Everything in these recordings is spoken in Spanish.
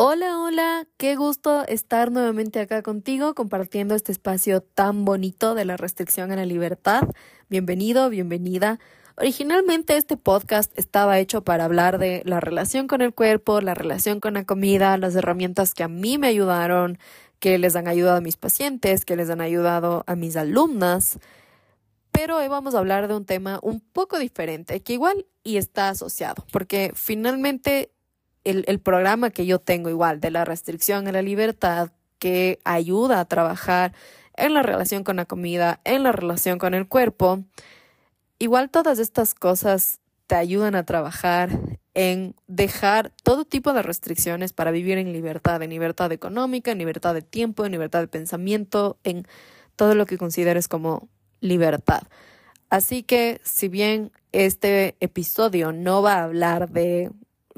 Hola, hola, qué gusto estar nuevamente acá contigo compartiendo este espacio tan bonito de la restricción a la libertad. Bienvenido, bienvenida. Originalmente este podcast estaba hecho para hablar de la relación con el cuerpo, la relación con la comida, las herramientas que a mí me ayudaron, que les han ayudado a mis pacientes, que les han ayudado a mis alumnas. Pero hoy vamos a hablar de un tema un poco diferente, que igual y está asociado, porque finalmente el, programa que yo tengo igual de la restricción a la libertad que ayuda a trabajar en la relación con la comida, en la relación con el cuerpo, igual todas estas cosas te ayudan a trabajar en dejar todo tipo de restricciones para vivir en libertad, en libertad económica, en libertad de tiempo, en libertad de pensamiento, en todo lo que consideres como libertad. Así que si bien este episodio no va a hablar de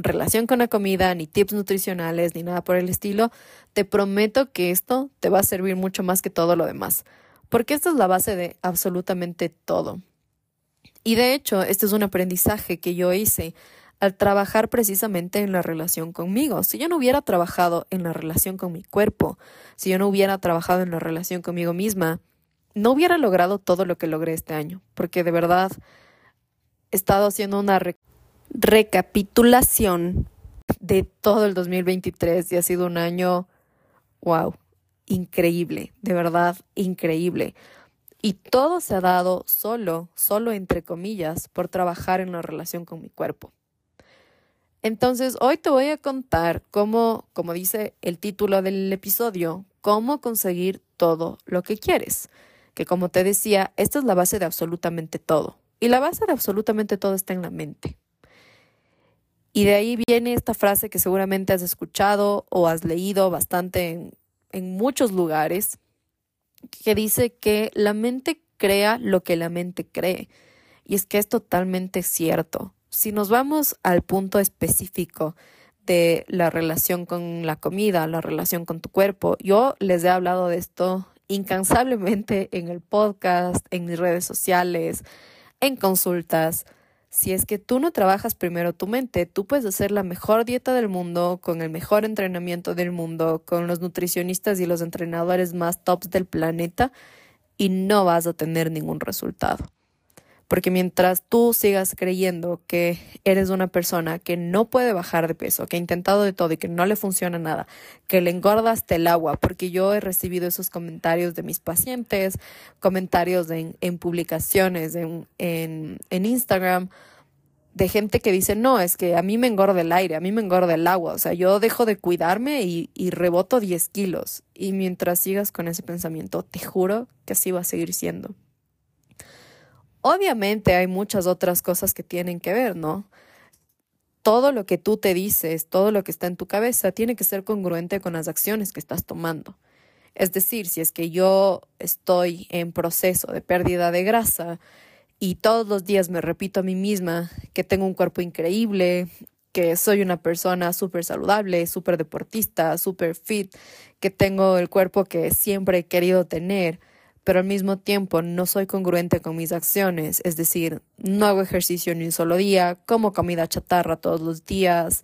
relación con la comida, ni tips nutricionales, ni nada por el estilo, te prometo que esto te va a servir mucho más que todo lo demás, porque esta es la base de absolutamente todo. Y de hecho, este es un aprendizaje que yo hice al trabajar precisamente en la relación conmigo. Si yo no hubiera trabajado en la relación con mi cuerpo, si yo no hubiera trabajado en la relación conmigo misma, no hubiera logrado todo lo que logré este año, porque de verdad he estado haciendo una recapitulación de todo el 2023 y ha sido un año, wow, increíble, de verdad increíble. Y todo se ha dado solo, solo entre comillas, por trabajar en la relación con mi cuerpo. Entonces, hoy te voy a contar cómo, como dice el título del episodio, cómo conseguir todo lo que quieres. Que como te decía, esta es la base de absolutamente todo. Y la base de absolutamente todo está en la mente. Y de ahí viene esta frase que seguramente has escuchado o has leído bastante en, muchos lugares, que dice que la mente crea lo que la mente cree. Y es que es totalmente cierto. Si nos vamos al punto específico de la relación con la comida, la relación con tu cuerpo, yo les he hablado de esto incansablemente en el podcast, en mis redes sociales, en consultas. Si es que tú no trabajas primero tu mente, tú puedes hacer la mejor dieta del mundo, con el mejor entrenamiento del mundo, con los nutricionistas y los entrenadores más tops del planeta y no vas a tener ningún resultado. Porque mientras tú sigas creyendo que eres una persona que no puede bajar de peso, que ha intentado de todo y que no le funciona nada, que le engorda hasta el agua, porque yo he recibido esos comentarios de mis pacientes, comentarios en, publicaciones, en, en, en Instagram, de gente que dice, no, es que a mí me engorda el aire, a mí me engorda el agua, o sea, yo dejo de cuidarme y, y, reboto 10 kilos. Y mientras sigas con ese pensamiento, te juro que así va a seguir siendo. Obviamente hay muchas otras cosas que tienen que ver, ¿no? Todo lo que tú te dices, todo lo que está en tu cabeza, tiene que ser congruente con las acciones que estás tomando. Es decir, si es que yo estoy en proceso de pérdida de grasa y todos los días me repito a mí misma que tengo un cuerpo increíble, que soy una persona súper saludable, súper deportista, súper fit, que tengo el cuerpo que siempre he querido tener, pero al mismo tiempo no soy congruente con mis acciones, es decir, no hago ejercicio ni un solo día, como comida chatarra todos los días,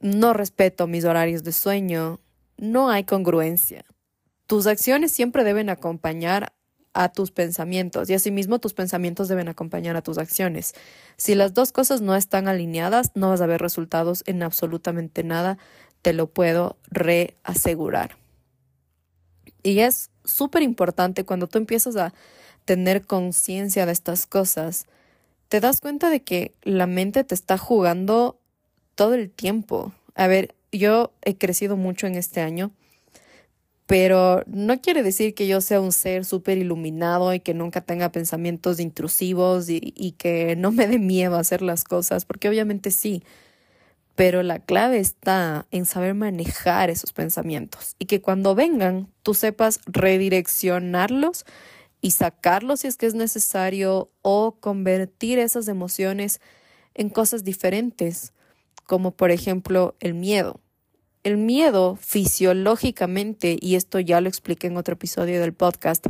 no respeto mis horarios de sueño, no hay congruencia. Tus acciones siempre deben acompañar a tus pensamientos y asimismo tus pensamientos deben acompañar a tus acciones. Si las dos cosas no están alineadas, no vas a ver resultados en absolutamente nada, te lo puedo reasegurar. Y es súper importante cuando tú empiezas a tener conciencia de estas cosas, te das cuenta de que la mente te está jugando todo el tiempo. A ver, yo he crecido mucho en este año, pero no quiere decir que yo sea un ser súper iluminado y que nunca tenga pensamientos intrusivos y, y, que no me dé miedo a hacer las cosas, porque obviamente sí pero la clave está en saber manejar esos pensamientos y que cuando vengan tú sepas redireccionarlos y sacarlos si es que es necesario o convertir esas emociones en cosas diferentes, como por ejemplo el miedo. El miedo fisiológicamente, y esto ya lo expliqué en otro episodio del podcast,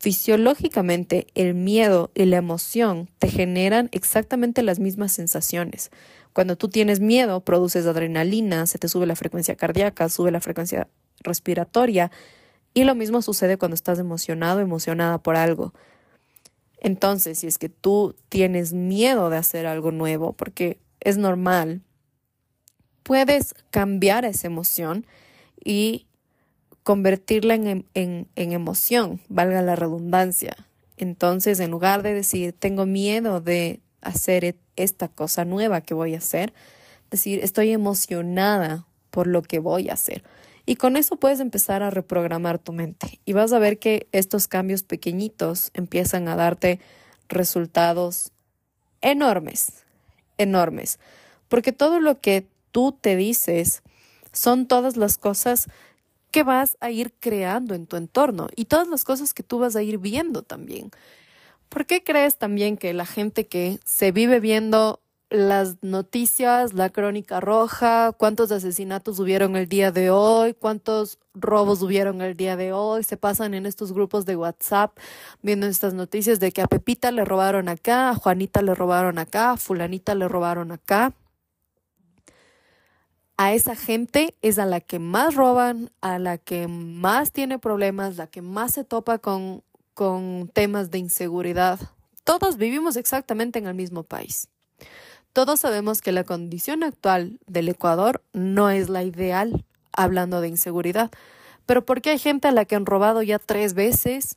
Fisiológicamente, el miedo y la emoción te generan exactamente las mismas sensaciones. Cuando tú tienes miedo, produces adrenalina, se te sube la frecuencia cardíaca, sube la frecuencia respiratoria y lo mismo sucede cuando estás emocionado, emocionada por algo. Entonces, si es que tú tienes miedo de hacer algo nuevo, porque es normal, puedes cambiar esa emoción y convertirla en, en, en, emoción, valga la redundancia. Entonces, en lugar de decir, tengo miedo de hacer esta cosa nueva que voy a hacer, decir, estoy emocionada por lo que voy a hacer. Y con eso puedes empezar a reprogramar tu mente y vas a ver que estos cambios pequeñitos empiezan a darte resultados enormes, enormes. Porque todo lo que tú te dices son todas las cosas que vas a ir creando en tu entorno y todas las cosas que tú vas a ir viendo también. ¿Por qué crees también que la gente que se vive viendo las noticias, la crónica roja, cuántos asesinatos hubieron el día de hoy, cuántos robos hubieron el día de hoy, se pasan en estos grupos de WhatsApp viendo estas noticias de que a Pepita le robaron acá, a Juanita le robaron acá, a fulanita le robaron acá. A esa gente es a la que más roban, a la que más tiene problemas, la que más se topa con, con temas de inseguridad. Todos vivimos exactamente en el mismo país. Todos sabemos que la condición actual del Ecuador no es la ideal, hablando de inseguridad. Pero ¿por qué hay gente a la que han robado ya tres veces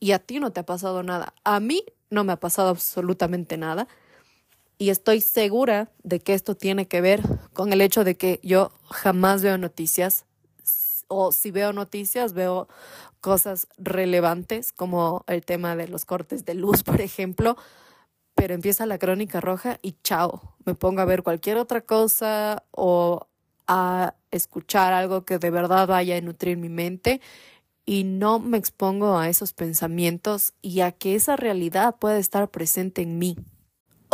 y a ti no te ha pasado nada? A mí no me ha pasado absolutamente nada. Y estoy segura de que esto tiene que ver con el hecho de que yo jamás veo noticias o si veo noticias veo cosas relevantes como el tema de los cortes de luz, por ejemplo, pero empieza la crónica roja y chao, me pongo a ver cualquier otra cosa o a escuchar algo que de verdad vaya a nutrir mi mente y no me expongo a esos pensamientos y a que esa realidad pueda estar presente en mí.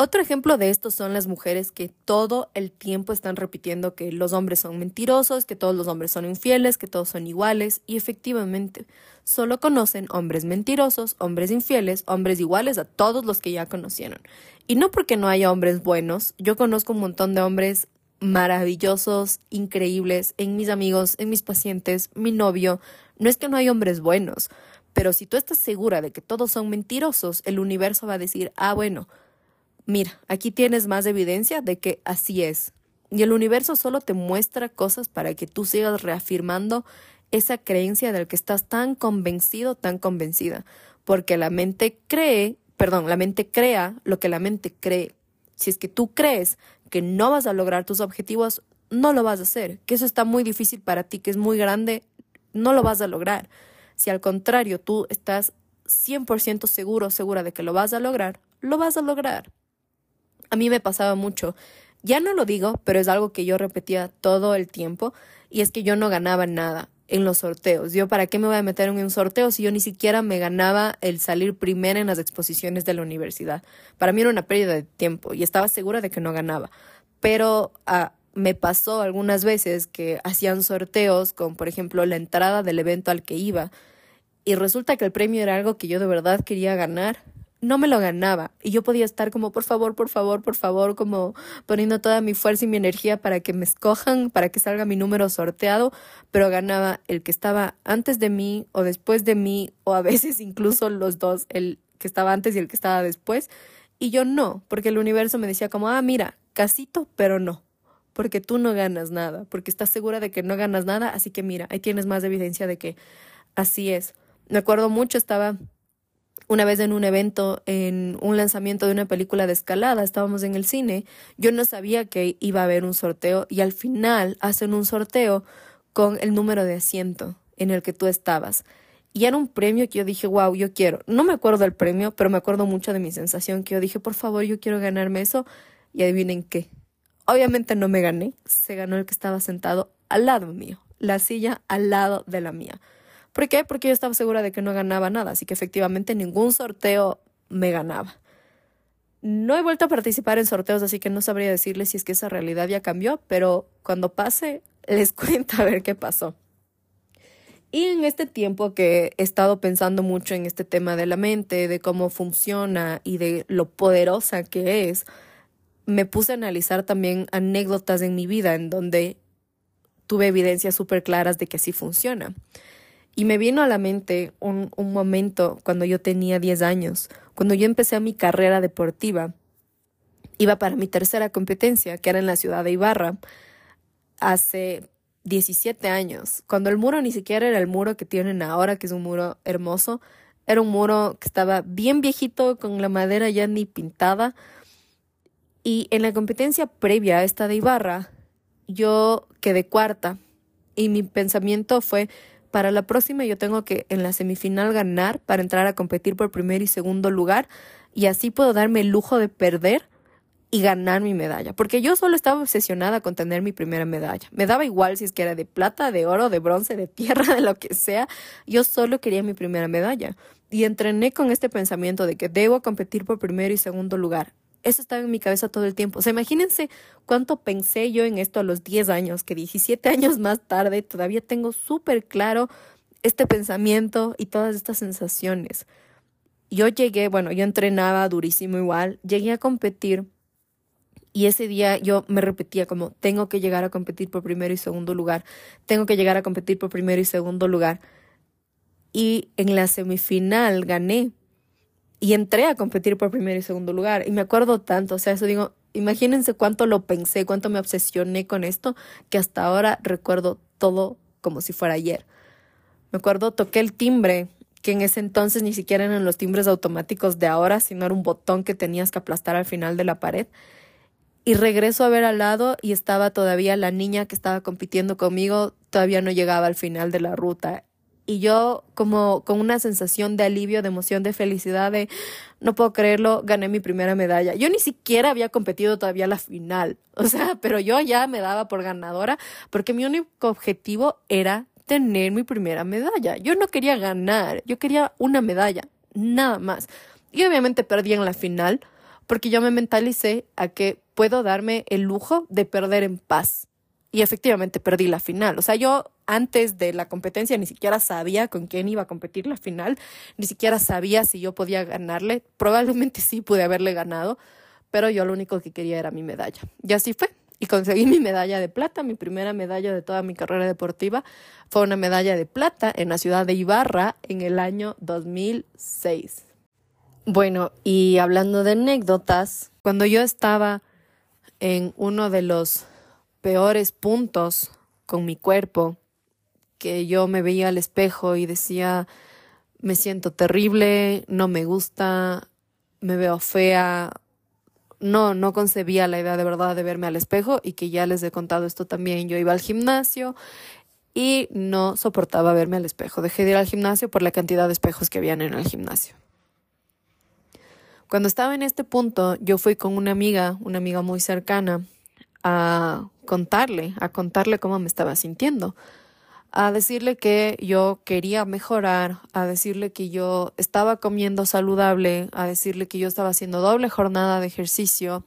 Otro ejemplo de esto son las mujeres que todo el tiempo están repitiendo que los hombres son mentirosos, que todos los hombres son infieles, que todos son iguales, y efectivamente solo conocen hombres mentirosos, hombres infieles, hombres iguales a todos los que ya conocieron. Y no porque no haya hombres buenos, yo conozco un montón de hombres maravillosos, increíbles, en mis amigos, en mis pacientes, mi novio. No es que no hay hombres buenos, pero si tú estás segura de que todos son mentirosos, el universo va a decir, ah, bueno, mira, aquí tienes más evidencia de que así es. Y el universo solo te muestra cosas para que tú sigas reafirmando esa creencia del que estás tan convencido, tan convencida. Porque la mente cree, perdón, la mente crea lo que la mente cree. Si es que tú crees que no vas a lograr tus objetivos, no lo vas a hacer. Que eso está muy difícil para ti, que es muy grande, no lo vas a lograr. Si al contrario tú estás 100% seguro, segura de que lo vas a lograr, lo vas a lograr. A mí me pasaba mucho. Ya no lo digo, pero es algo que yo repetía todo el tiempo y es que yo no ganaba nada en los sorteos. Yo, ¿para qué me voy a meter en un sorteo si yo ni siquiera me ganaba el salir primero en las exposiciones de la universidad? Para mí era una pérdida de tiempo y estaba segura de que no ganaba. Pero ah, me pasó algunas veces que hacían sorteos con, por ejemplo, la entrada del evento al que iba y resulta que el premio era algo que yo de verdad quería ganar no me lo ganaba y yo podía estar como por favor, por favor, por favor, como poniendo toda mi fuerza y mi energía para que me escojan, para que salga mi número sorteado, pero ganaba el que estaba antes de mí o después de mí o a veces incluso los dos, el que estaba antes y el que estaba después y yo no, porque el universo me decía como, ah, mira, casito, pero no, porque tú no ganas nada, porque estás segura de que no ganas nada, así que mira, ahí tienes más evidencia de que así es. Me acuerdo mucho, estaba una vez en un evento, en un lanzamiento de una película de escalada, estábamos en el cine, yo no sabía que iba a haber un sorteo y al final hacen un sorteo con el número de asiento en el que tú estabas. Y era un premio que yo dije, wow, yo quiero. No me acuerdo del premio, pero me acuerdo mucho de mi sensación que yo dije, por favor, yo quiero ganarme eso. Y adivinen qué. Obviamente no me gané, se ganó el que estaba sentado al lado mío, la silla al lado de la mía. ¿Por qué? Porque yo estaba segura de que no ganaba nada, así que efectivamente ningún sorteo me ganaba. No he vuelto a participar en sorteos, así que no sabría decirles si es que esa realidad ya cambió, pero cuando pase les cuento a ver qué pasó. Y en este tiempo que he estado pensando mucho en este tema de la mente, de cómo funciona y de lo poderosa que es, me puse a analizar también anécdotas en mi vida en donde tuve evidencias súper claras de que así funciona. Y me vino a la mente un, un momento cuando yo tenía 10 años, cuando yo empecé mi carrera deportiva. Iba para mi tercera competencia, que era en la ciudad de Ibarra, hace 17 años, cuando el muro ni siquiera era el muro que tienen ahora, que es un muro hermoso, era un muro que estaba bien viejito, con la madera ya ni pintada. Y en la competencia previa a esta de Ibarra, yo quedé cuarta y mi pensamiento fue, para la próxima yo tengo que en la semifinal ganar para entrar a competir por primer y segundo lugar y así puedo darme el lujo de perder y ganar mi medalla, porque yo solo estaba obsesionada con tener mi primera medalla. Me daba igual si es que era de plata, de oro, de bronce, de tierra, de lo que sea, yo solo quería mi primera medalla. Y entrené con este pensamiento de que debo competir por primero y segundo lugar. Eso estaba en mi cabeza todo el tiempo. O sea, imagínense cuánto pensé yo en esto a los 10 años, que 17 años más tarde todavía tengo súper claro este pensamiento y todas estas sensaciones. Yo llegué, bueno, yo entrenaba durísimo igual, llegué a competir y ese día yo me repetía como, tengo que llegar a competir por primero y segundo lugar, tengo que llegar a competir por primero y segundo lugar. Y en la semifinal gané y entré a competir por primero y segundo lugar. Y me acuerdo tanto, o sea, eso digo, imagínense cuánto lo pensé, cuánto me obsesioné con esto, que hasta ahora recuerdo todo como si fuera ayer. Me acuerdo, toqué el timbre, que en ese entonces ni siquiera eran los timbres automáticos de ahora, sino era un botón que tenías que aplastar al final de la pared. Y regreso a ver al lado y estaba todavía la niña que estaba compitiendo conmigo, todavía no llegaba al final de la ruta y yo como con una sensación de alivio, de emoción, de felicidad, de no puedo creerlo, gané mi primera medalla. Yo ni siquiera había competido todavía la final, o sea, pero yo ya me daba por ganadora porque mi único objetivo era tener mi primera medalla. Yo no quería ganar, yo quería una medalla, nada más. Y obviamente perdí en la final porque yo me mentalicé a que puedo darme el lujo de perder en paz. Y efectivamente perdí la final. O sea, yo antes de la competencia ni siquiera sabía con quién iba a competir la final, ni siquiera sabía si yo podía ganarle. Probablemente sí pude haberle ganado, pero yo lo único que quería era mi medalla. Y así fue. Y conseguí mi medalla de plata, mi primera medalla de toda mi carrera deportiva. Fue una medalla de plata en la ciudad de Ibarra en el año 2006. Bueno, y hablando de anécdotas, cuando yo estaba en uno de los peores puntos con mi cuerpo, que yo me veía al espejo y decía, me siento terrible, no me gusta, me veo fea. No, no concebía la idea de verdad de verme al espejo y que ya les he contado esto también. Yo iba al gimnasio y no soportaba verme al espejo. Dejé de ir al gimnasio por la cantidad de espejos que habían en el gimnasio. Cuando estaba en este punto, yo fui con una amiga, una amiga muy cercana, a contarle, a contarle cómo me estaba sintiendo a decirle que yo quería mejorar, a decirle que yo estaba comiendo saludable, a decirle que yo estaba haciendo doble jornada de ejercicio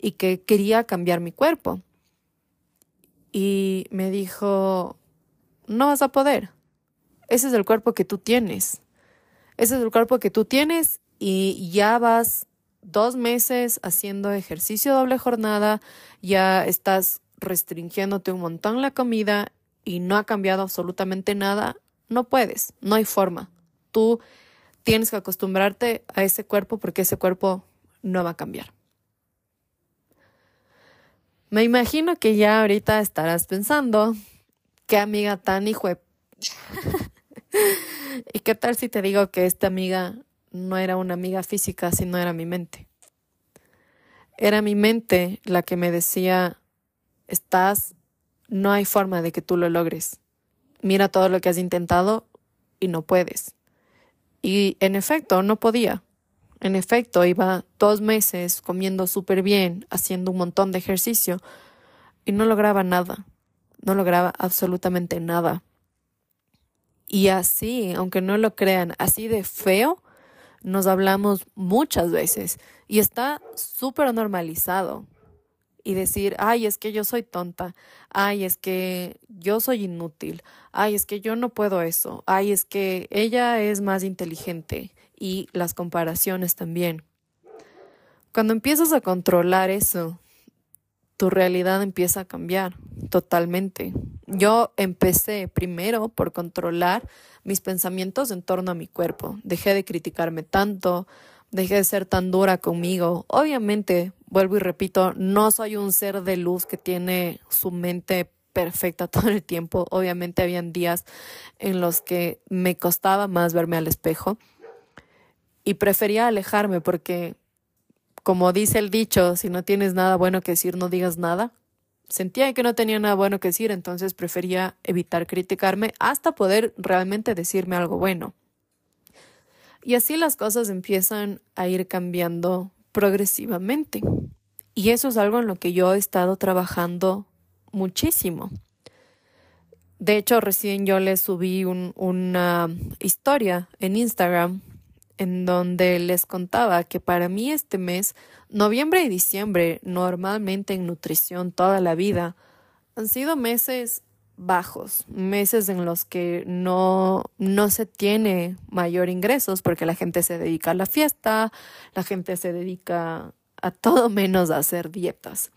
y que quería cambiar mi cuerpo. Y me dijo, no vas a poder. Ese es el cuerpo que tú tienes. Ese es el cuerpo que tú tienes y ya vas dos meses haciendo ejercicio doble jornada, ya estás restringiéndote un montón la comida y no ha cambiado absolutamente nada, no puedes, no hay forma. Tú tienes que acostumbrarte a ese cuerpo porque ese cuerpo no va a cambiar. Me imagino que ya ahorita estarás pensando, qué amiga tan hijo ¿Y qué tal si te digo que esta amiga no era una amiga física, sino era mi mente? Era mi mente la que me decía, estás no hay forma de que tú lo logres. Mira todo lo que has intentado y no puedes. Y en efecto, no podía. En efecto, iba dos meses comiendo súper bien, haciendo un montón de ejercicio y no lograba nada. No lograba absolutamente nada. Y así, aunque no lo crean, así de feo, nos hablamos muchas veces y está súper normalizado. y decir, ay, es que yo soy tonta, ay, es que yo soy inútil, ay, es que yo no puedo eso, ay, es que ella es más inteligente y las comparaciones también. Cuando empiezas a controlar eso, tu realidad empieza a cambiar totalmente. Yo empecé primero por controlar mis pensamientos en torno a mi cuerpo. Dejé de criticarme tanto, dejé de ser tan dura conmigo. Obviamente, vuelvo y repito, no soy un ser de luz que tiene su mente perfecta todo el tiempo. Obviamente habían días en los que me costaba más verme al espejo y prefería alejarme porque como dice el dicho, si no tienes nada bueno que decir, no digas nada. Sentía que no tenía nada bueno que decir, entonces prefería evitar criticarme hasta poder realmente decirme algo bueno. Y así las cosas empiezan a ir cambiando progresivamente. Y eso es algo en lo que yo he estado trabajando muchísimo. De hecho, recién yo le subí una historia en Instagram en donde les contaba que para mí este mes, noviembre y diciembre, normalmente en nutrición toda la vida, han sido meses bajos, meses en los que no, no se tiene mayor ingresos porque la gente se dedica a la fiesta, la gente se dedica a todo menos a hacer dietas.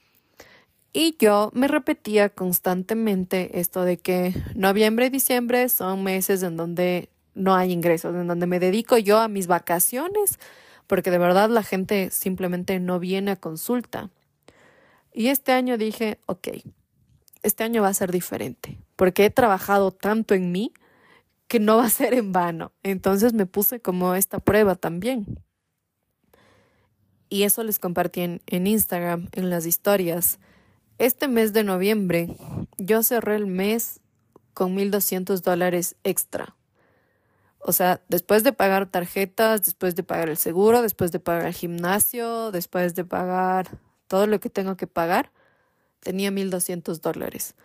Y yo me repetía constantemente esto de que noviembre y diciembre son meses en donde no hay ingresos, en donde me dedico yo a mis vacaciones, porque de verdad la gente simplemente no viene a consulta. Y este año dije, ok, este año va a ser diferente, porque he trabajado tanto en mí que no va a ser en vano. Entonces me puse como esta prueba también. Y eso les compartí en, Instagram, en las historias. Este mes de noviembre, yo cerré el mes con 1.200 dólares extra. O sea, después de pagar tarjetas, después de pagar el seguro, después de pagar el gimnasio, después de pagar todo lo que tengo que pagar, tenía 1.200 dólares.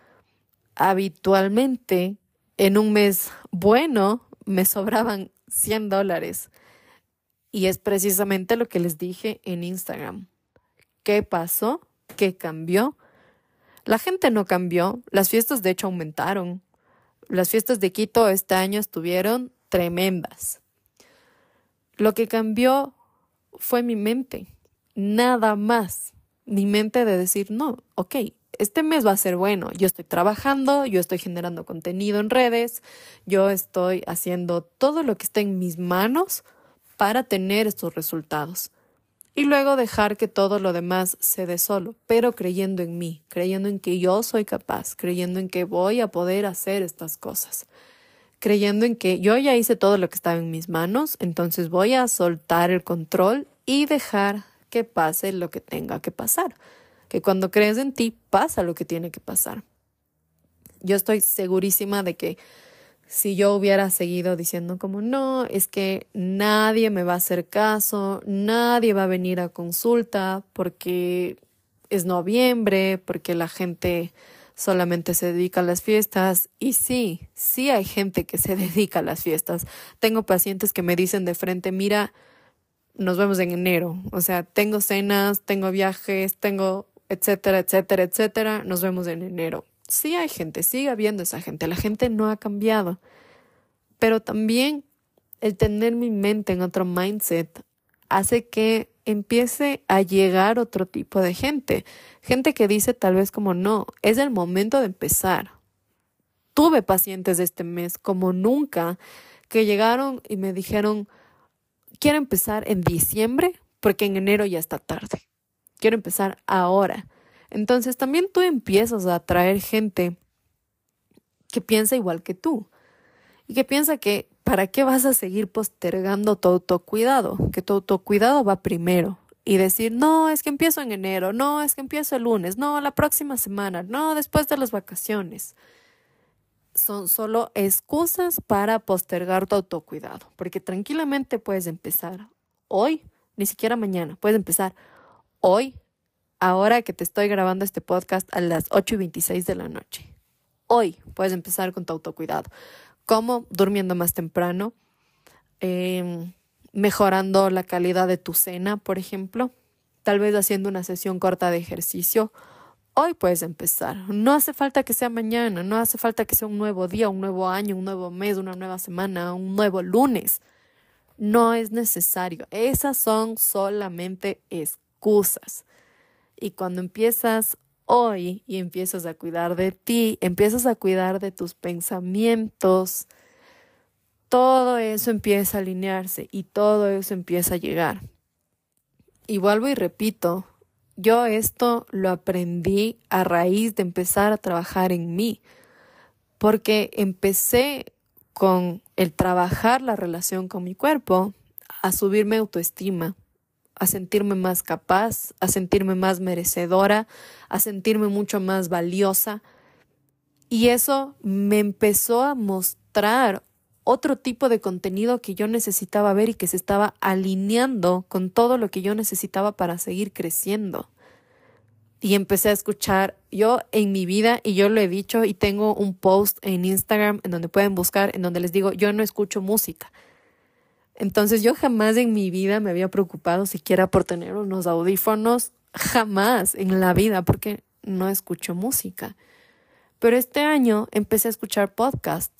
Habitualmente, en un mes bueno, me sobraban 100 dólares. Y es precisamente lo que les dije en Instagram. ¿Qué pasó? ¿Qué cambió? La gente no cambió, las fiestas de hecho aumentaron. Las fiestas de Quito este año estuvieron tremendas. Lo que cambió fue mi mente, nada más. Mi mente de decir, no, ok, este mes va a ser bueno. Yo estoy trabajando, yo estoy generando contenido en redes, yo estoy haciendo todo lo que está en mis manos para tener estos resultados. Y luego dejar que todo lo demás se dé solo, pero creyendo en mí, creyendo en que yo soy capaz, creyendo en que voy a poder hacer estas cosas creyendo en que yo ya hice todo lo que estaba en mis manos, entonces voy a soltar el control y dejar que pase lo que tenga que pasar. Que cuando crees en ti, pasa lo que tiene que pasar. Yo estoy segurísima de que si yo hubiera seguido diciendo como no, es que nadie me va a hacer caso, nadie va a venir a consulta porque es noviembre, porque la gente solamente se dedica a las fiestas. Y sí, sí hay gente que se dedica a las fiestas. Tengo pacientes que me dicen de frente, mira, nos vemos en enero. O sea, tengo cenas, tengo viajes, tengo etcétera, etcétera, etcétera. Nos vemos en enero. Sí hay gente, sigue habiendo esa gente. La gente no ha cambiado. Pero también el tener mi mente en otro mindset hace que empiece a llegar otro tipo de gente. Gente que dice tal vez como no, es el momento de empezar. Tuve pacientes este mes como nunca que llegaron y me dijeron, quiero empezar en diciembre porque en enero ya está tarde. Quiero empezar ahora. Entonces también tú empiezas a atraer gente que piensa igual que tú y que piensa que ¿para qué vas a seguir postergando tu autocuidado? Que tu autocuidado va primero. Y decir, no, es que empiezo en enero, no, es que empiezo el lunes, no, la próxima semana, no, después de las vacaciones. Son solo excusas para postergar tu autocuidado, porque tranquilamente puedes empezar hoy, ni siquiera mañana, puedes empezar hoy, ahora que te estoy grabando este podcast a las 8 y 26 de la noche. Hoy puedes empezar con tu autocuidado ¿Cómo? Durmiendo más temprano, em, mejorando la calidad de tu cena, por ejemplo, tal vez haciendo una sesión corta de ejercicio, hoy puedes empezar. No hace falta que sea mañana, no hace falta que sea un nuevo día, un nuevo año, un nuevo mes, una nueva semana, un nuevo lunes. No es necesario. Esas son solamente excusas. Y cuando empiezas hoy y empiezas a cuidar de ti, empiezas a cuidar de tus pensamientos, todo eso empieza a alinearse y todo eso empieza a llegar. Y vuelvo y repito, yo esto lo aprendí a raíz de empezar a trabajar en mí, porque empecé con el trabajar la relación con mi cuerpo, a subirme autoestima, a sentirme más capaz, a sentirme más merecedora, a sentirme mucho más valiosa. Y eso me empezó a mostrar otro tipo de contenido que yo necesitaba ver y que se estaba alineando con todo lo que yo necesitaba para seguir creciendo. Y empecé a escuchar yo en mi vida, y yo lo he dicho, y tengo un post en Instagram en donde pueden buscar, en donde les digo, yo no escucho música. Entonces yo jamás en mi vida me había preocupado siquiera por tener unos audífonos, jamás en la vida, porque no escucho música. Pero este año empecé a escuchar podcast.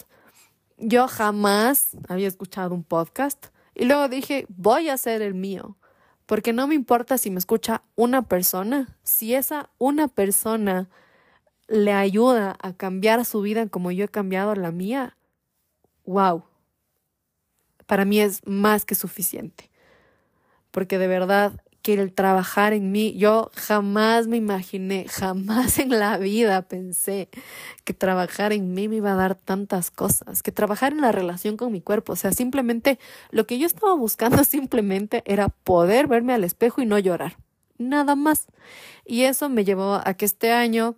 Yo jamás había escuchado un podcast y luego dije, voy a hacer el mío, porque no me importa si me escucha una persona, si esa una persona le ayuda a cambiar su vida como yo he cambiado la mía, wow, para mí es más que suficiente. Porque de verdad que el trabajar en mí, yo jamás me imaginé, jamás en la vida pensé que trabajar en mí me iba a dar tantas cosas, que trabajar en la relación con mi cuerpo, o sea, simplemente lo que yo estaba buscando simplemente era poder verme al espejo y no llorar, nada más. Y eso me llevó a que este año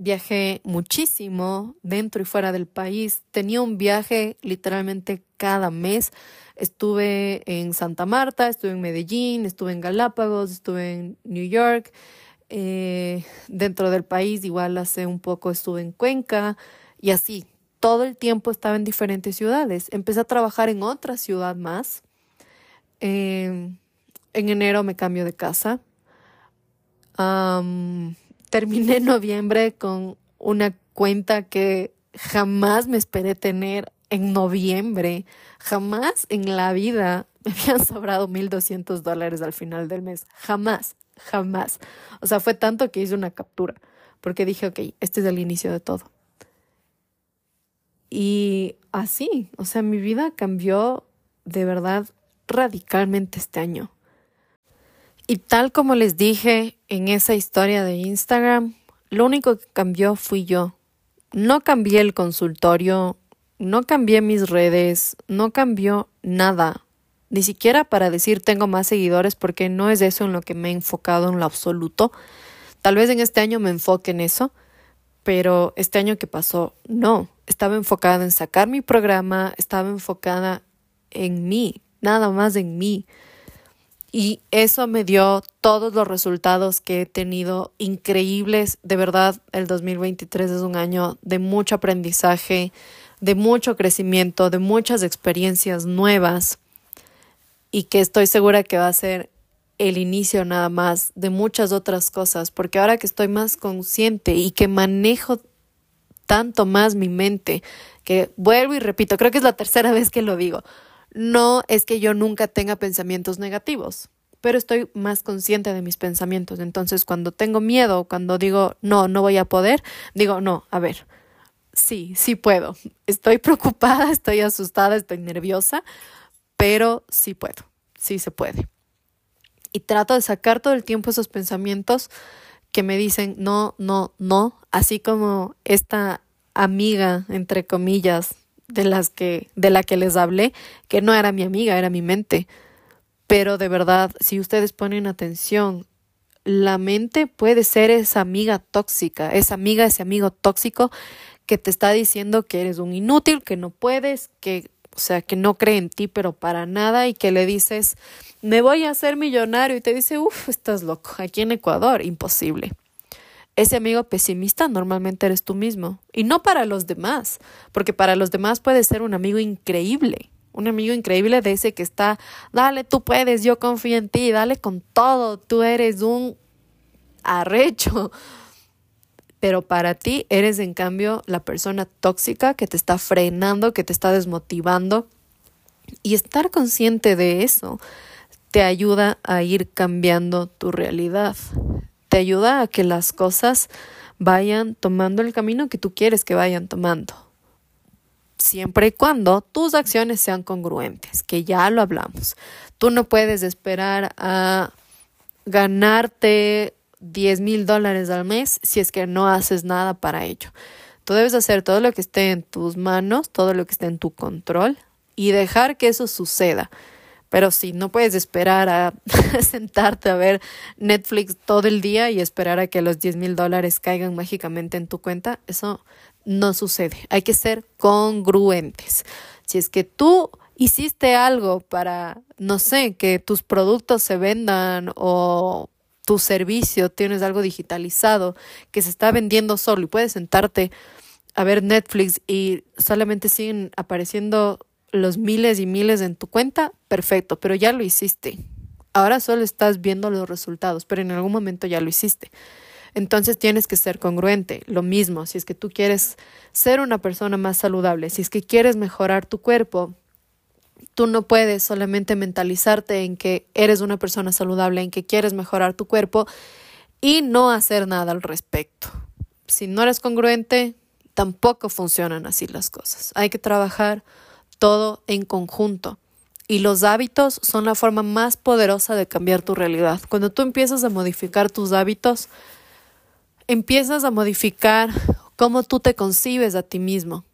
viajé muchísimo dentro y fuera del país. Tenía un viaje literalmente cada mes. Estuve en Santa Marta, estuve en Medellín, estuve en Galápagos, estuve en New York. Eh, dentro del país igual hace un poco estuve en Cuenca y así. Todo el tiempo estaba en diferentes ciudades. Empecé a trabajar en otra ciudad más. en enero me cambio de casa terminé noviembre con una cuenta que jamás me esperé tener en noviembre. Jamás en la vida me habían sobrado 1.200 dólares al final del mes. Jamás, jamás. O sea, fue tanto que hice una captura, porque dije, ok, este es el inicio de todo. Y así, o sea, mi vida cambió de verdad radicalmente este año. Y tal como les dije en esa historia de Instagram, lo único que cambió fui yo. No cambié el consultorio, no cambié mis redes, no cambió nada. Ni siquiera para decir tengo más seguidores porque no es eso en lo que me he enfocado en lo absoluto. Tal vez en este año me enfoque en eso, pero este año que pasó, no. Estaba enfocada en sacar mi programa, estaba enfocada en mí, nada más en mí. Y eso me dio todos los resultados que he tenido increíbles. De verdad, el 2023 es un año de mucho aprendizaje, de mucho crecimiento, de muchas experiencias nuevas y que estoy segura que va a ser el inicio nada más de muchas otras cosas, porque ahora que estoy más consciente y que manejo tanto más mi mente, que vuelvo y repito, creo que es la tercera vez que lo digo, no es que yo nunca tenga pensamientos negativos, pero estoy más consciente de mis pensamientos. Entonces, cuando tengo miedo, cuando digo, no, no voy a poder, digo, no, a ver, sí, sí puedo. Estoy preocupada, estoy asustada, estoy nerviosa, pero sí puedo, sí se puede. Y trato de sacar todo el tiempo esos pensamientos que me dicen, no, no, no, así como esta amiga, entre comillas, de las que de la que les hablé, que no era mi amiga, era mi mente. Pero de verdad, si ustedes ponen atención, la mente puede ser esa amiga tóxica, esa amiga, ese amigo tóxico que te está diciendo que eres un inútil, que no puedes, que o sea, que no cree en ti, pero para nada, y que le dices, me voy a hacer millonario, y te dice, uff, estás loco, aquí en Ecuador, imposible. Ese amigo pesimista normalmente eres tú mismo. Y no para los demás, porque para los demás puede ser un amigo increíble, Un amigo increíble de ese que está, dale, tú puedes, yo confío en ti, dale con todo, tú eres un arrecho. Pero para ti eres en cambio la persona tóxica que te está frenando, que te está desmotivando. Y estar consciente de eso te ayuda a ir cambiando tu realidad. Te ayuda a que las cosas vayan tomando el camino que tú quieres que vayan tomando. Siempre y cuando tus acciones sean congruentes, que ya lo hablamos. Tú no puedes esperar a ganarte 10 mil dólares al mes si es que no haces nada para ello. Tú debes hacer todo lo que esté en tus manos, todo lo que esté en tu control y dejar que eso suceda. Pero si no puedes esperar a sentarte a ver Netflix todo el día y esperar a que los 10 mil dólares caigan mágicamente en tu cuenta, eso no sucede. Hay que ser congruentes. Si es que tú hiciste algo para, no sé, que tus productos se vendan o tu servicio, tienes algo digitalizado que se está vendiendo solo y puedes sentarte a ver Netflix y solamente siguen apareciendo los miles y miles en tu cuenta, perfecto, pero ya lo hiciste. Ahora solo estás viendo los resultados, pero en algún momento ya lo hiciste. Entonces tienes que ser congruente. Lo mismo, si es que tú quieres ser una persona más saludable, si es que quieres mejorar tu cuerpo, tú no puedes solamente mentalizarte en que eres una persona saludable, en que quieres mejorar tu cuerpo y no hacer nada al respecto. Si no eres congruente, tampoco funcionan así las cosas. Hay que trabajar todo en conjunto. Y los hábitos son la forma más poderosa de cambiar tu realidad. Cuando tú empiezas a modificar tus hábitos, empiezas a modificar cómo tú te concibes a ti mismo.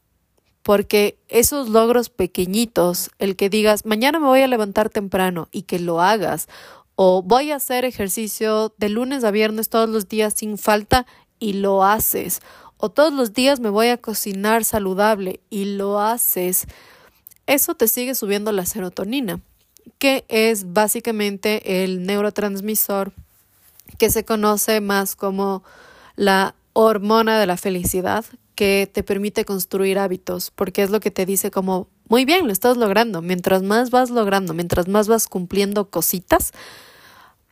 Porque esos logros pequeñitos, el que digas, mañana me voy a levantar temprano y que lo hagas, o voy a hacer ejercicio de lunes a viernes todos los días sin falta y lo haces, o todos los días me voy a cocinar saludable y lo haces, eso te sigue subiendo la serotonina, que es básicamente el neurotransmisor que se conoce más como la hormona de la felicidad, que te permite construir hábitos, porque es lo que te dice como, muy bien, lo estás logrando. Mientras más vas logrando, mientras más vas cumpliendo cositas,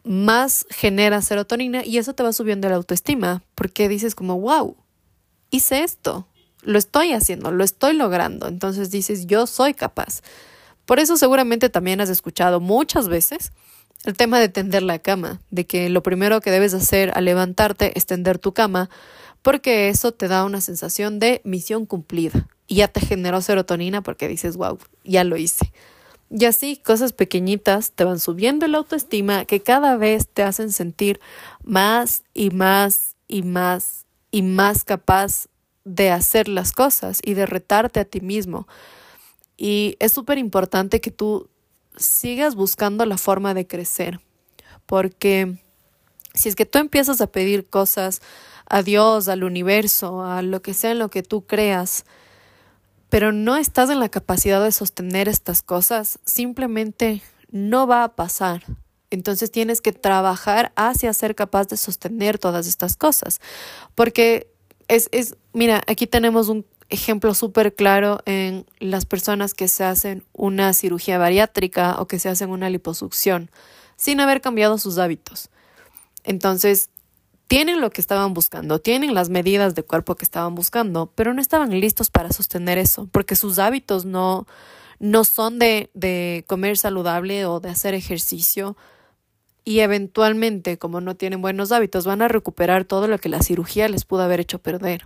más genera serotonina y eso te va subiendo la autoestima, porque dices como, wow, hice esto, lo estoy haciendo, lo estoy logrando. Entonces dices, yo soy capaz. Por eso seguramente también has escuchado muchas veces el tema de tender la cama, de que lo primero que debes hacer al levantarte es tender tu cama, porque eso te da una sensación de misión cumplida y ya te generó serotonina porque dices, wow, ya lo hice. Y así cosas pequeñitas te van subiendo la autoestima que cada vez te hacen sentir más y más y más y más capaz de hacer las cosas y de retarte a ti mismo. Y es súper importante que tú sigas buscando la forma de crecer, porque si es que tú empiezas a pedir cosas a Dios, al universo, a lo que sea en lo que tú creas, pero no estás en la capacidad de sostener estas cosas, simplemente no va a pasar. Entonces tienes que trabajar hacia ser capaz de sostener todas estas cosas, porque es, es mira, aquí tenemos un ejemplo súper claro en las personas que se hacen una cirugía bariátrica o que se hacen una liposucción sin haber cambiado sus hábitos. Entonces, tienen lo que estaban buscando, tienen las medidas de cuerpo que estaban buscando, pero no estaban listos para sostener eso, porque sus hábitos no, no son de, de comer saludable o de hacer ejercicio. Y eventualmente, como no tienen buenos hábitos, van a recuperar todo lo que la cirugía les pudo haber hecho perder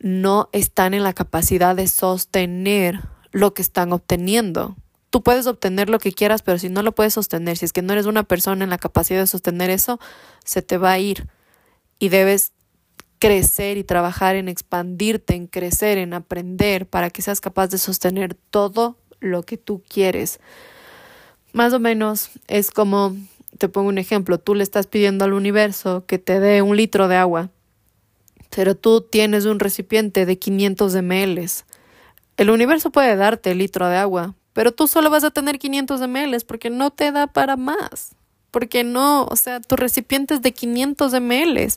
no están en la capacidad de sostener lo que están obteniendo. Tú puedes obtener lo que quieras, pero si no lo puedes sostener, si es que no eres una persona en la capacidad de sostener eso, se te va a ir. Y debes crecer y trabajar en expandirte, en crecer, en aprender, para que seas capaz de sostener todo lo que tú quieres. Más o menos es como, te pongo un ejemplo, tú le estás pidiendo al universo que te dé un litro de agua pero tú tienes un recipiente de 500 ml. El universo puede darte el litro de agua, pero tú solo vas a tener 500 ml porque no te da para más. Porque no, o sea, tu recipiente es de 500 ml.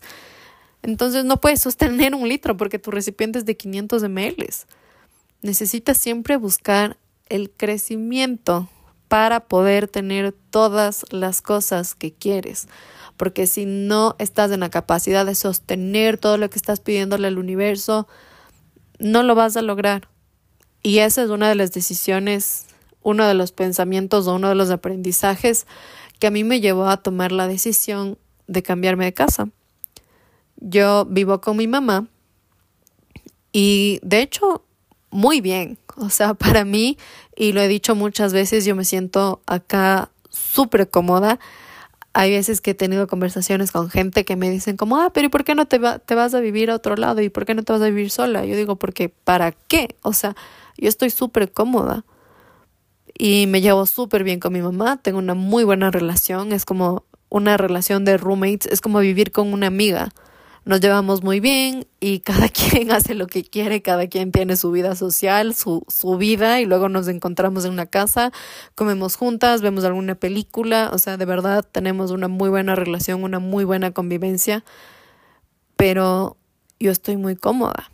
Entonces no puedes sostener un litro porque tu recipiente es de 500 ml. Necesitas siempre buscar el crecimiento para poder tener todas las cosas que quieres. Porque si no estás en la capacidad de sostener todo lo que estás pidiéndole al universo, no lo vas a lograr. Y esa es una de las decisiones, uno de los pensamientos o uno de los aprendizajes que a mí me llevó a tomar la decisión de cambiarme de casa. Yo vivo con mi mamá y de hecho muy bien. O sea, para mí, y lo he dicho muchas veces, yo me siento acá súper cómoda. Hay veces que he tenido conversaciones con gente que me dicen como, ah, pero ¿y por qué no te, te vas a vivir a otro lado? ¿Y por qué no te vas a vivir sola? Yo digo, porque ¿para qué? O sea, yo estoy súper cómoda y me llevo súper bien con mi mamá, tengo una muy buena relación, es como una relación de roommates, es como vivir con una amiga nos llevamos muy bien y cada quien hace lo que quiere, cada quien tiene su vida social, su, su vida y luego nos encontramos en una casa, comemos juntas, vemos alguna película, o sea, de verdad tenemos una muy buena relación, una muy buena convivencia, pero yo estoy muy cómoda.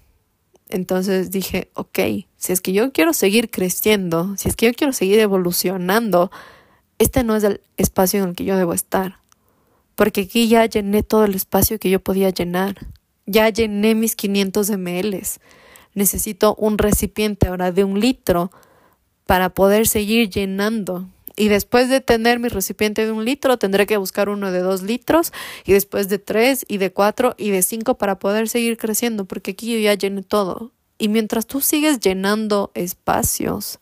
Entonces dije, ok, si es que yo quiero seguir creciendo, si es que yo quiero seguir evolucionando, este no es el espacio en el que yo debo estar porque aquí ya llené todo el espacio que yo podía llenar. Ya llené mis 500 ml. Necesito un recipiente ahora de un litro para poder seguir llenando. Y después de tener mi recipiente de un litro, tendré que buscar uno de dos litros y después de tres y de cuatro y de cinco para poder seguir creciendo, porque aquí yo ya llené todo. Y mientras tú sigues llenando espacios,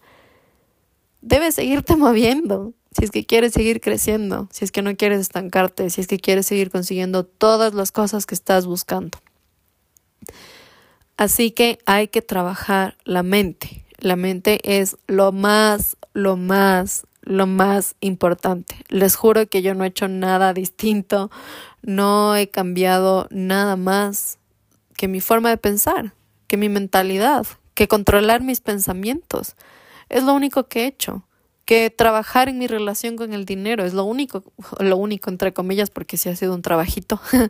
debes seguirte moviendo si es que quieres seguir creciendo, si es que no quieres estancarte, si es que quieres seguir consiguiendo todas las cosas que estás buscando. Así que hay que trabajar la mente. La mente es lo más, lo más, lo más importante. Les juro que yo no he hecho nada distinto, no he cambiado nada más que mi forma de pensar, que mi mentalidad, que controlar mis pensamientos. Es lo único que he hecho que trabajar en mi relación con el dinero es lo único, lo único entre comillas, porque sí ha sido un trabajito.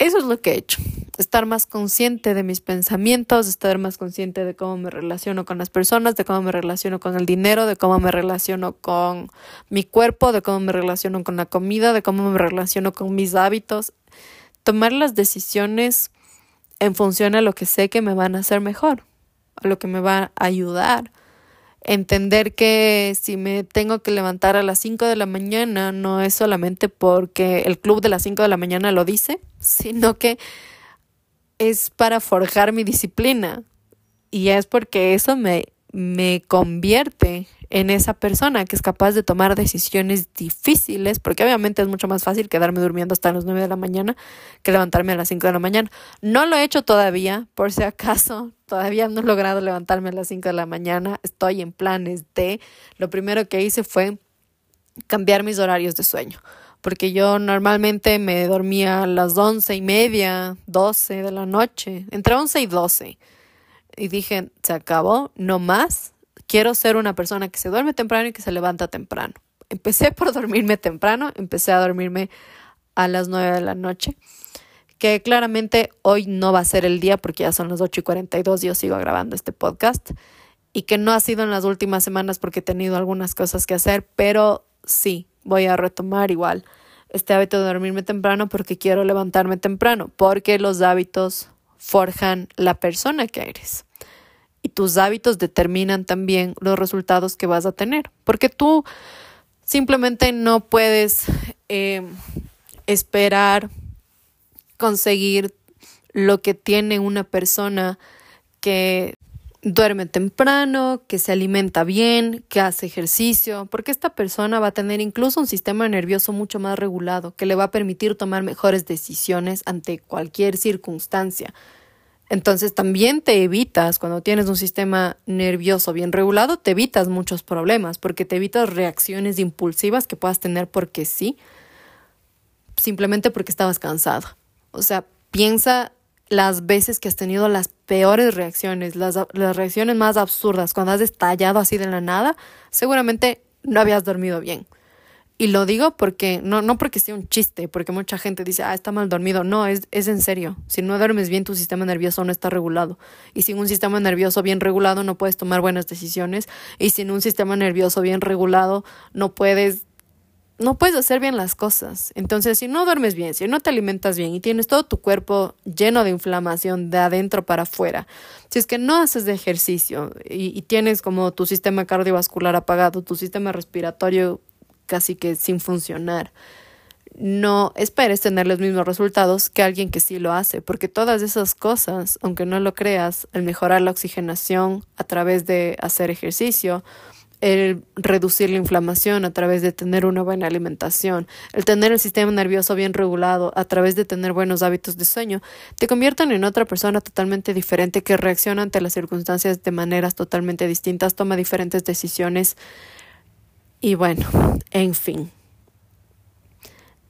Eso es lo que he hecho, estar más consciente de mis pensamientos, estar más consciente de cómo me relaciono con las personas, de cómo me relaciono con el dinero, de cómo me relaciono con mi cuerpo, de cómo me relaciono con la comida, de cómo me relaciono con mis hábitos. Tomar las decisiones en función a lo que sé que me van a hacer mejor, a lo que me va a ayudar entender que si me tengo que levantar a las 5 de la mañana no es solamente porque el club de las 5 de la mañana lo dice, sino que es para forjar mi disciplina. Y es porque eso me, me convierte en esa persona que es capaz de tomar decisiones difíciles, porque obviamente es mucho más fácil quedarme durmiendo hasta las 9 de la mañana que levantarme a las 5 de la mañana. No lo he hecho todavía, por si acaso, todavía no he logrado levantarme a las 5 de la mañana, estoy en planes de, lo primero que hice fue cambiar mis horarios de sueño, porque yo normalmente me dormía a las once y media, 12 de la noche, entre 11 y 12. Y dije, se acabó, no más, quiero ser una persona que se duerme temprano y que se levanta temprano. Empecé por dormirme temprano, empecé a dormirme a las 9 de la noche, que claramente hoy no va a ser el día porque ya son las 8 y 42 y yo sigo grabando este podcast y que no ha sido en las últimas semanas porque he tenido algunas cosas que hacer, pero sí, voy a retomar igual este hábito de dormirme temprano porque quiero levantarme temprano, porque los hábitos forjan la persona que eres y tus hábitos determinan también los resultados que vas a tener, porque tú simplemente no puedes eh, esperar conseguir lo que tiene una persona que duerme temprano, que se alimenta bien, que hace ejercicio, porque esta persona va a tener incluso un sistema nervioso mucho más regulado, que le va a permitir tomar mejores decisiones ante cualquier circunstancia. Entonces también te evitas, cuando tienes un sistema nervioso bien regulado, te evitas muchos problemas, porque te evitas reacciones impulsivas que puedas tener porque sí, simplemente porque estabas cansado. O sea, piensa las veces que has tenido las peores reacciones, las, las reacciones más absurdas, cuando has estallado así de la nada, seguramente no habías dormido bien. Y lo digo porque, no, no porque sea un chiste, porque mucha gente dice, ah, está mal dormido. No, es, es en serio. Si no duermes bien, tu sistema nervioso no está regulado. Y sin un sistema nervioso bien regulado, no puedes tomar buenas decisiones. Y sin un sistema nervioso bien regulado, no puedes no puedes hacer bien las cosas. Entonces, si no duermes bien, si no te alimentas bien y tienes todo tu cuerpo lleno de inflamación de adentro para afuera, si es que no haces de ejercicio y, y tienes como tu sistema cardiovascular apagado, tu sistema respiratorio casi que sin funcionar, no esperes tener los mismos resultados que alguien que sí lo hace, porque todas esas cosas, aunque no lo creas, el mejorar la oxigenación a través de hacer ejercicio, el reducir la inflamación a través de tener una buena alimentación, el tener el sistema nervioso bien regulado a través de tener buenos hábitos de sueño, te convierten en otra persona totalmente diferente que reacciona ante las circunstancias de maneras totalmente distintas, toma diferentes decisiones y bueno, en fin.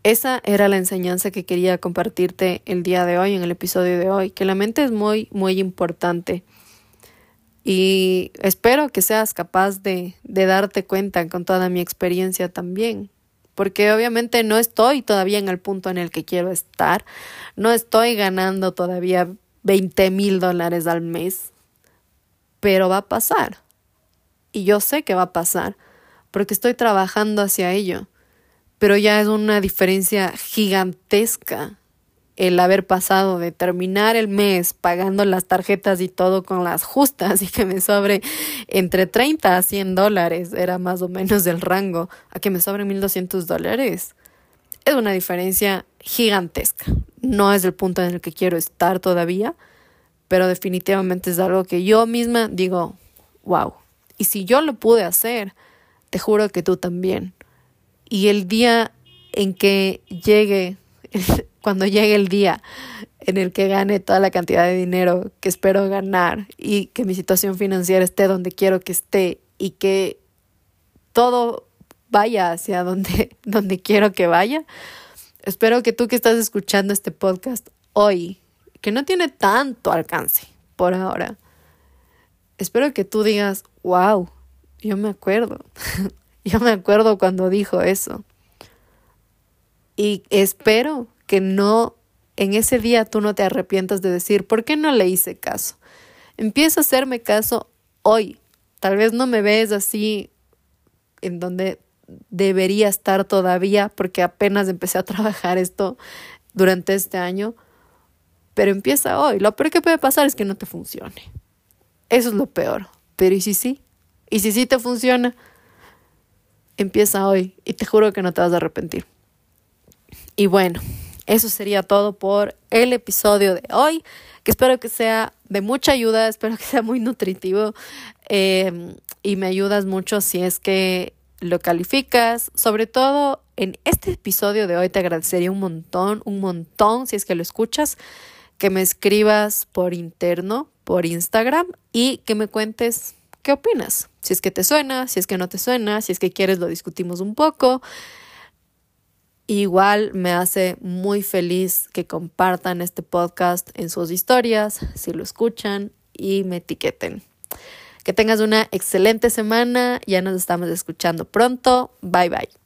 Esa era la enseñanza que quería compartirte el día de hoy, en el episodio de hoy, que la mente es muy, muy importante y espero que seas capaz de, de darte cuenta con toda mi experiencia también porque obviamente no estoy todavía en el punto en el que quiero estar, no estoy ganando todavía 20 mil dólares al mes, pero va a pasar. Y yo sé que va a pasar, porque estoy trabajando hacia ello, pero ya es una diferencia gigantesca el haber pasado de terminar el mes pagando las tarjetas y todo con las justas y que me sobre entre 30 a 100 dólares, era más o menos el rango, a que me sobre 1200 dólares. Es una diferencia gigantesca. No es el punto en el que quiero estar todavía, pero definitivamente es algo que yo misma digo, wow. Y si yo lo pude hacer, te juro que tú también. Y el día en que llegue cuando llegue el día en el que gane toda la cantidad de dinero que espero ganar y que mi situación financiera esté donde quiero que esté y que todo vaya hacia donde, donde quiero que vaya. Espero que tú que estás escuchando este podcast hoy, que no tiene tanto alcance por ahora, espero que tú digas, wow, yo me acuerdo, yo me acuerdo cuando dijo eso. Y espero que no, en ese día tú no te arrepientas de decir, ¿por qué no le hice caso? Empieza a hacerme caso hoy. Tal vez no me ves así en donde debería estar todavía porque apenas empecé a trabajar esto durante este año, pero empieza hoy. Lo peor que puede pasar es que no te funcione. Eso es lo peor. Pero ¿y si sí? ¿Y si sí te funciona? Empieza hoy y te juro que no te vas a arrepentir. Y bueno, eso sería todo por el episodio de hoy, que espero que sea de mucha ayuda, espero que sea muy nutritivo em, y me ayudas mucho si es que lo calificas. Sobre todo en este episodio de hoy te agradecería un montón, un montón si es que lo escuchas, que me escribas por interno, por Instagram y que me cuentes qué opinas. Si es que te suena, si es que no te suena, si es que quieres lo discutimos un poco. Igual me hace muy feliz que compartan este podcast en sus historias, si lo escuchan y me etiqueten. Que tengas una excelente semana, ya nos estamos escuchando pronto. Bye bye.